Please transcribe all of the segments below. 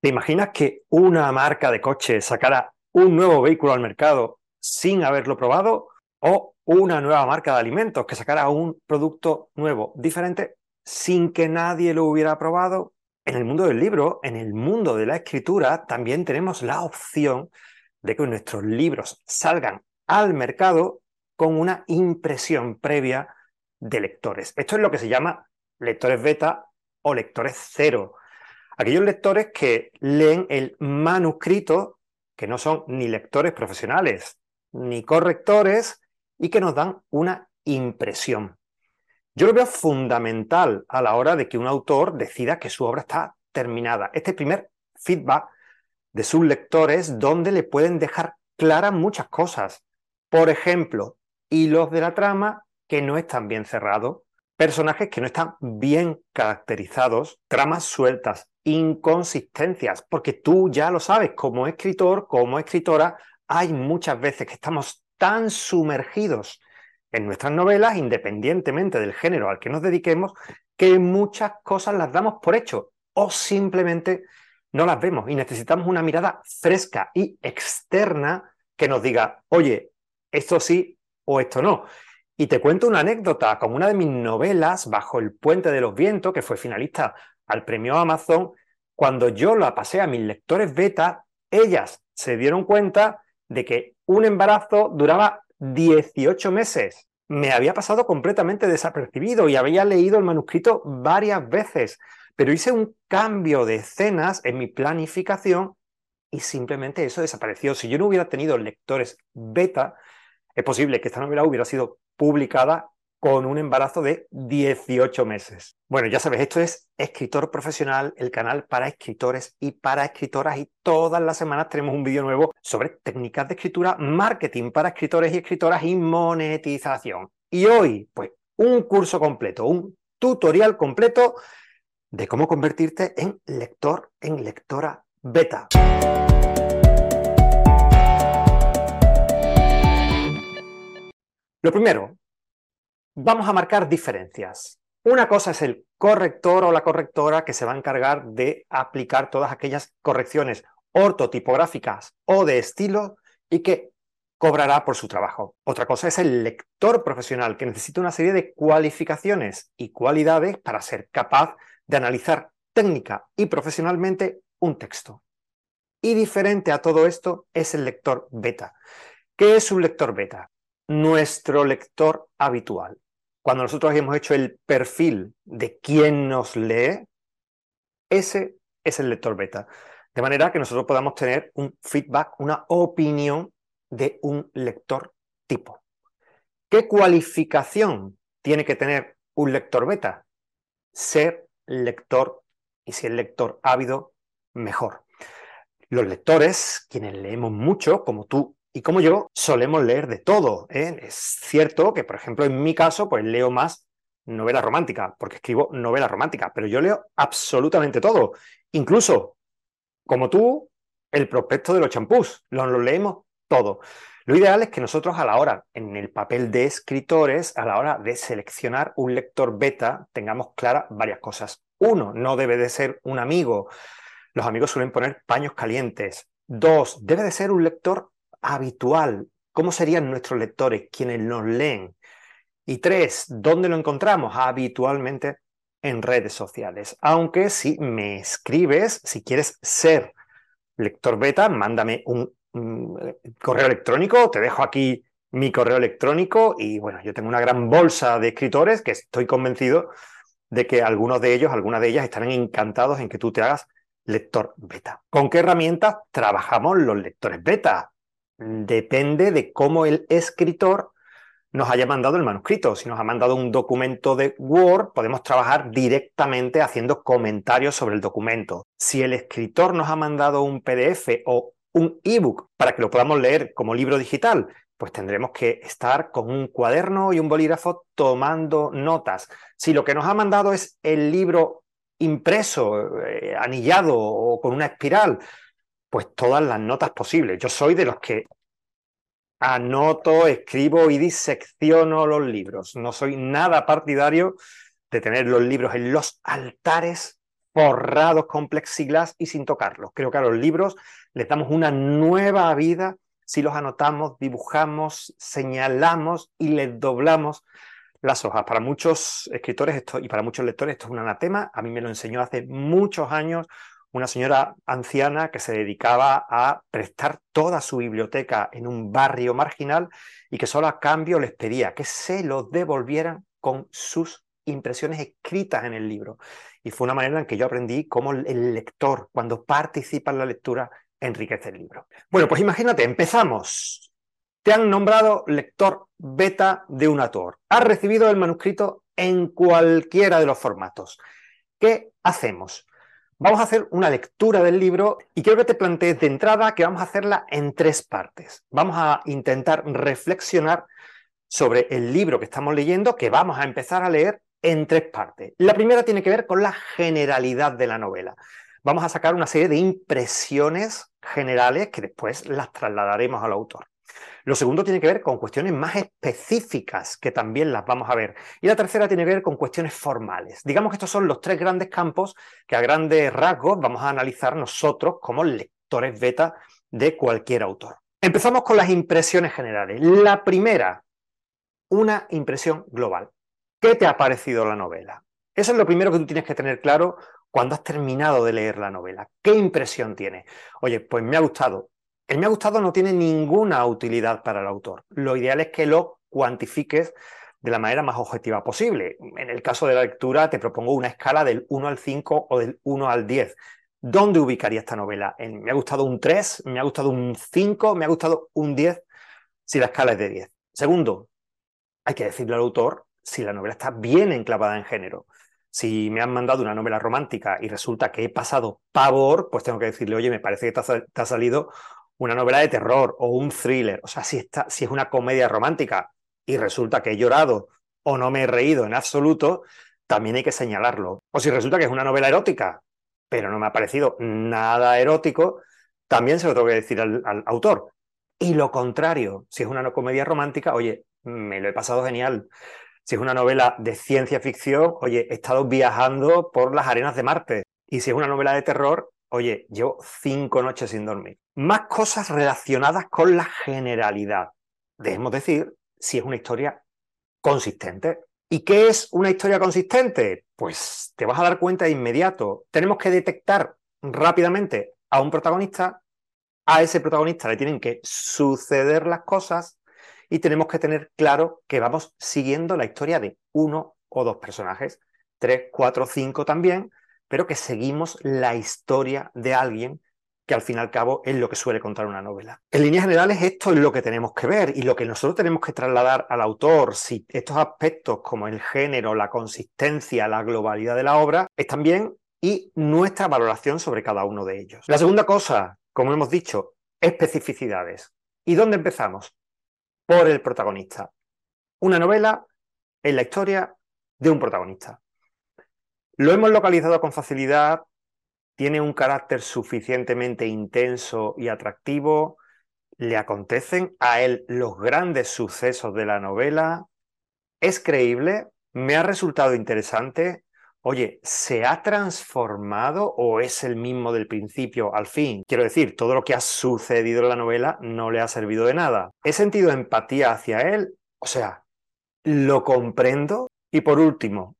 ¿Te imaginas que una marca de coche sacara un nuevo vehículo al mercado sin haberlo probado? ¿O una nueva marca de alimentos que sacara un producto nuevo, diferente, sin que nadie lo hubiera probado? En el mundo del libro, en el mundo de la escritura, también tenemos la opción de que nuestros libros salgan al mercado con una impresión previa de lectores. Esto es lo que se llama lectores beta o lectores cero aquellos lectores que leen el manuscrito, que no son ni lectores profesionales ni correctores, y que nos dan una impresión. Yo lo veo fundamental a la hora de que un autor decida que su obra está terminada. Este primer feedback de sus lectores donde le pueden dejar claras muchas cosas. Por ejemplo, hilos de la trama que no están bien cerrados, personajes que no están bien caracterizados, tramas sueltas, inconsistencias, porque tú ya lo sabes, como escritor, como escritora, hay muchas veces que estamos tan sumergidos en nuestras novelas, independientemente del género al que nos dediquemos, que muchas cosas las damos por hecho o simplemente no las vemos y necesitamos una mirada fresca y externa que nos diga, oye, esto sí o esto no. Y te cuento una anécdota, como una de mis novelas, Bajo el puente de los vientos, que fue finalista al premio Amazon, cuando yo la pasé a mis lectores beta, ellas se dieron cuenta de que un embarazo duraba 18 meses. Me había pasado completamente desapercibido y había leído el manuscrito varias veces, pero hice un cambio de escenas en mi planificación y simplemente eso desapareció. Si yo no hubiera tenido lectores beta, es posible que esta novela hubiera sido publicada con un embarazo de 18 meses. Bueno, ya sabes, esto es Escritor Profesional, el canal para escritores y para escritoras y todas las semanas tenemos un vídeo nuevo sobre técnicas de escritura, marketing para escritores y escritoras y monetización. Y hoy, pues, un curso completo, un tutorial completo de cómo convertirte en lector, en lectora beta. Lo primero, vamos a marcar diferencias. Una cosa es el corrector o la correctora que se va a encargar de aplicar todas aquellas correcciones ortotipográficas o de estilo y que cobrará por su trabajo. Otra cosa es el lector profesional que necesita una serie de cualificaciones y cualidades para ser capaz de analizar técnica y profesionalmente un texto. Y diferente a todo esto es el lector beta. ¿Qué es un lector beta? Nuestro lector habitual cuando nosotros hemos hecho el perfil de quién nos lee, ese es el lector beta. De manera que nosotros podamos tener un feedback, una opinión de un lector tipo. ¿Qué cualificación tiene que tener un lector beta? Ser lector y si el lector ávido, mejor. Los lectores, quienes leemos mucho, como tú y como yo, solemos leer de todo. ¿eh? Es cierto que, por ejemplo, en mi caso, pues leo más novela romántica, porque escribo novela romántica, pero yo leo absolutamente todo. Incluso, como tú, el prospecto de los champús, lo, lo leemos todo. Lo ideal es que nosotros a la hora, en el papel de escritores, a la hora de seleccionar un lector beta, tengamos claras varias cosas. Uno, no debe de ser un amigo. Los amigos suelen poner paños calientes. Dos, debe de ser un lector habitual. ¿Cómo serían nuestros lectores, quienes nos leen? Y tres, ¿dónde lo encontramos? Habitualmente en redes sociales. Aunque si me escribes, si quieres ser lector beta, mándame un, correo electrónico, te dejo aquí mi correo electrónico y bueno, yo tengo una gran bolsa de escritores que estoy convencido de que algunos de ellos, algunas de ellas estarán encantados en que tú te hagas lector beta. ¿Con qué herramientas trabajamos los lectores beta? Depende de cómo el escritor nos haya mandado el manuscrito. Si nos ha mandado un documento de Word, podemos trabajar directamente haciendo comentarios sobre el documento. Si el escritor nos ha mandado un PDF o un ebook para que lo podamos leer como libro digital, pues tendremos que estar con un cuaderno y un bolígrafo tomando notas. Si lo que nos ha mandado es el libro impreso, eh, anillado o con una espiral, pues todas las notas posibles. Yo soy de los que anoto, escribo y disecciono los libros. No soy nada partidario de tener los libros en los altares forrados con plexiglas y sin tocarlos. Creo que a los libros les damos una nueva vida si los anotamos, dibujamos, señalamos y les doblamos las hojas. Para muchos escritores esto, y para muchos lectores esto es un anatema. A mí me lo enseñó hace muchos años una señora anciana que se dedicaba a prestar toda su biblioteca en un barrio marginal y que solo a cambio les pedía que se lo devolvieran con sus impresiones escritas en el libro. Y fue una manera en que yo aprendí cómo el lector, cuando participa en la lectura, enriquece el libro. Bueno, pues imagínate, empezamos. Te han nombrado lector beta de un autor. Has recibido el manuscrito en cualquiera de los formatos. ¿Qué hacemos? Vamos a hacer una lectura del libro y quiero que te plantees de entrada que vamos a hacerla en tres partes. Vamos a intentar reflexionar sobre el libro que estamos leyendo, que vamos a empezar a leer en tres partes. La primera tiene que ver con la generalidad de la novela. Vamos a sacar una serie de impresiones generales que después las trasladaremos al autor. Lo segundo tiene que ver con cuestiones más específicas, que también las vamos a ver. Y la tercera tiene que ver con cuestiones formales. Digamos que estos son los tres grandes campos que a grandes rasgos vamos a analizar nosotros como lectores beta de cualquier autor. Empezamos con las impresiones generales. La primera, una impresión global. ¿Qué te ha parecido la novela? Eso es lo primero que tú tienes que tener claro cuando has terminado de leer la novela. ¿Qué impresión tiene? Oye, pues me ha gustado. El me ha gustado no tiene ninguna utilidad para el autor. Lo ideal es que lo cuantifiques de la manera más objetiva posible. En el caso de la lectura te propongo una escala del 1 al 5 o del 1 al 10. ¿Dónde ubicaría esta novela? ¿Me ha gustado un 3? ¿Me ha gustado un 5? ¿Me ha gustado un 10? Si la escala es de 10. Segundo, hay que decirle al autor si la novela está bien enclavada en género. Si me han mandado una novela romántica y resulta que he pasado pavor, pues tengo que decirle, oye, me parece que te ha, salido una novela de terror o un thriller, o sea, si, está, si es una comedia romántica y resulta que he llorado o no me he reído en absoluto, también hay que señalarlo. O si resulta que es una novela erótica, pero no me ha parecido nada erótico, también se lo tengo que decir al, al autor. Y lo contrario, si es una comedia romántica, oye, me lo he pasado genial. Si es una novela de ciencia ficción, oye, he estado viajando por las arenas de Marte. Y si es una novela de terror, oye, llevo cinco noches sin dormir. Más cosas relacionadas con la generalidad. Debemos decir si es una historia consistente. ¿Y qué es una historia consistente? Pues te vas a dar cuenta de inmediato. Tenemos que detectar rápidamente a un protagonista. A ese protagonista le tienen que suceder las cosas y tenemos que tener claro que vamos siguiendo la historia de uno o dos personajes, tres, cuatro, cinco también, pero que seguimos la historia de alguien que al fin y al cabo es lo que suele contar una novela. En líneas generales, esto es lo que tenemos que ver y lo que nosotros tenemos que trasladar al autor, si estos aspectos como el género, la consistencia, la globalidad de la obra, están bien y nuestra valoración sobre cada uno de ellos. La segunda cosa, como hemos dicho, especificidades. ¿Y dónde empezamos? Por el protagonista. Una novela en la historia de un protagonista. Lo hemos localizado con facilidad, tiene un carácter suficientemente intenso y atractivo, le acontecen a él los grandes sucesos de la novela, es creíble, me ha resultado interesante, oye, ¿se ha transformado o es el mismo del principio al fin? Quiero decir, todo lo que ha sucedido en la novela no le ha servido de nada. ¿He sentido empatía hacia él? O sea, ¿lo comprendo? Y por último,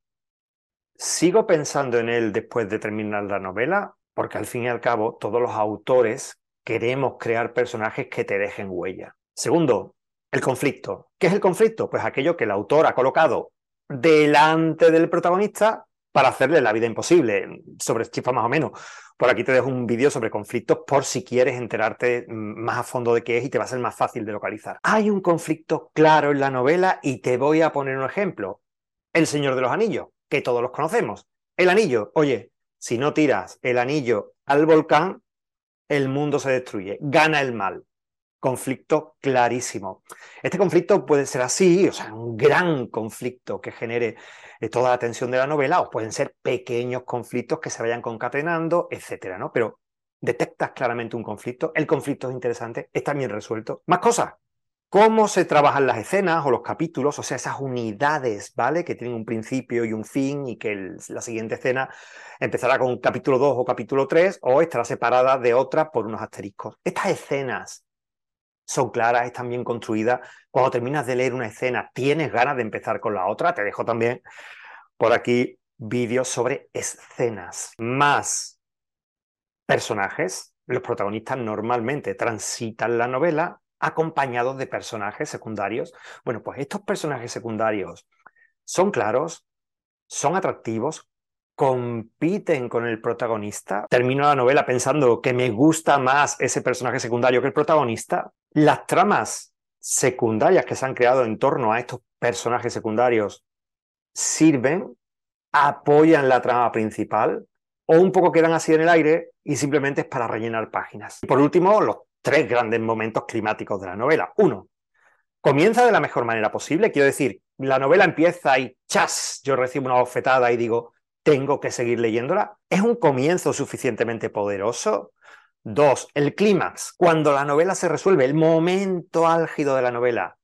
sigo pensando en él después de terminar la novela, porque al fin y al cabo todos los autores queremos crear personajes que te dejen huella. Segundo, el conflicto. ¿Qué es el conflicto? Pues aquello que el autor ha colocado delante del protagonista para hacerle la vida imposible, sobre chispa más o menos. Por aquí te dejo un vídeo sobre conflictos por si quieres enterarte más a fondo de qué es y te va a ser más fácil de localizar. Hay un conflicto claro en la novela y te voy a poner un ejemplo. El Señor de los Anillos que todos los conocemos. El anillo, oye, si no tiras el anillo al volcán, el mundo se destruye, gana el mal. Conflicto clarísimo. Este conflicto puede ser así, o sea, un gran conflicto que genere eh, toda la tensión de la novela, o pueden ser pequeños conflictos que se vayan concatenando, etcétera, ¿no? Pero detectas claramente un conflicto, el conflicto es interesante, está bien resuelto. Más cosas. Cómo se trabajan las escenas o los capítulos, o sea, esas unidades, ¿vale? Que tienen un principio y un fin y que la siguiente escena empezará con capítulo 2 o capítulo 3 o estará separada de otra por unos asteriscos. Estas escenas son claras, están bien construidas. Cuando terminas de leer una escena, tienes ganas de empezar con la otra. Te dejo también por aquí vídeos sobre escenas más personajes. Los protagonistas normalmente transitan la novela acompañados de personajes secundarios. Bueno, pues estos personajes secundarios son claros, son atractivos, compiten con el protagonista. Termino la novela pensando que me gusta más ese personaje secundario que el protagonista. Las tramas secundarias que se han creado en torno a estos personajes secundarios sirven, apoyan la trama principal o un poco quedan así en el aire y simplemente es para rellenar páginas. Y por último, los tres grandes momentos climáticos de la novela. Uno, comienza de la mejor manera posible, quiero decir, la novela empieza y chas, yo recibo una bofetada y digo, tengo que seguir leyéndola. ¿Es un comienzo suficientemente poderoso? Dos, el clímax, cuando la novela se resuelve, el momento álgido de la novela,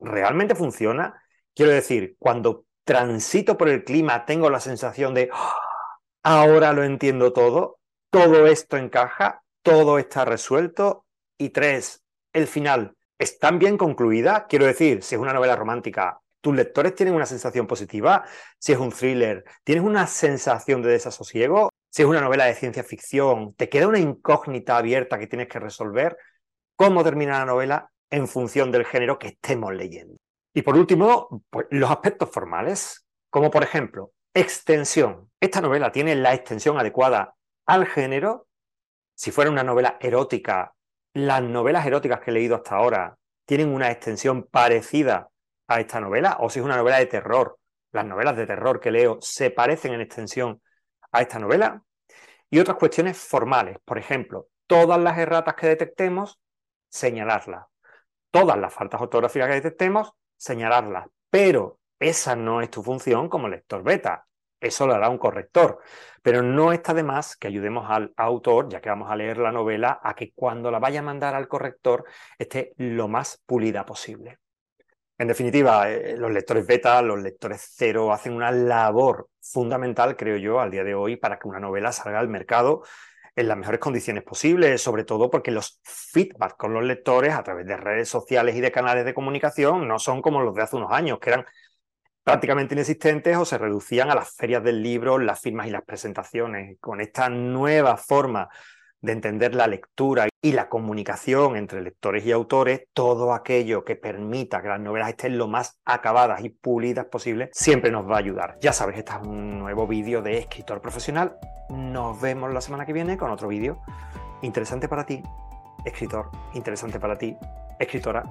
¿realmente funciona? Quiero decir, cuando transito por el clima, tengo la sensación de, ¡Ah! ahora lo entiendo todo, todo esto encaja, todo está resuelto. Y tres, el final. ¿Es tan bien concluida? Quiero decir, si es una novela romántica, ¿tus lectores tienen una sensación positiva? Si es un thriller, ¿tienes una sensación de desasosiego? Si es una novela de ciencia ficción, ¿te queda una incógnita abierta que tienes que resolver? ¿Cómo termina la novela en función del género que estemos leyendo? Y por último, pues, los aspectos formales, como por ejemplo, extensión. Esta novela tiene la extensión adecuada al género si fuera una novela erótica, las novelas eróticas que he leído hasta ahora tienen una extensión parecida a esta novela, o si es una novela de terror, las novelas de terror que leo se parecen en extensión a esta novela. Y otras cuestiones formales, por ejemplo, todas las erratas que detectemos, señalarlas. Todas las faltas ortográficas que detectemos, señalarlas. Pero esa no es tu función como lector beta. Eso lo hará un corrector. Pero no está de más que ayudemos al autor, ya que vamos a leer la novela, a que cuando la vaya a mandar al corrector esté lo más pulida posible. En definitiva, eh, los lectores beta, los lectores cero, hacen una labor fundamental, creo yo, al día de hoy para que una novela salga al mercado en las mejores condiciones posibles, sobre todo porque los feedback con los lectores a través de redes sociales y de canales de comunicación no son como los de hace unos años, que eran prácticamente inexistentes o se reducían a las ferias del libro, las firmas y las presentaciones. Con esta nueva forma de entender la lectura y la comunicación entre lectores y autores, todo aquello que permita que las novelas estén lo más acabadas y pulidas posible, siempre nos va a ayudar. Ya sabes, este es un nuevo vídeo de escritor profesional. Nos vemos la semana que viene con otro vídeo interesante para ti, escritor, interesante para ti, escritora.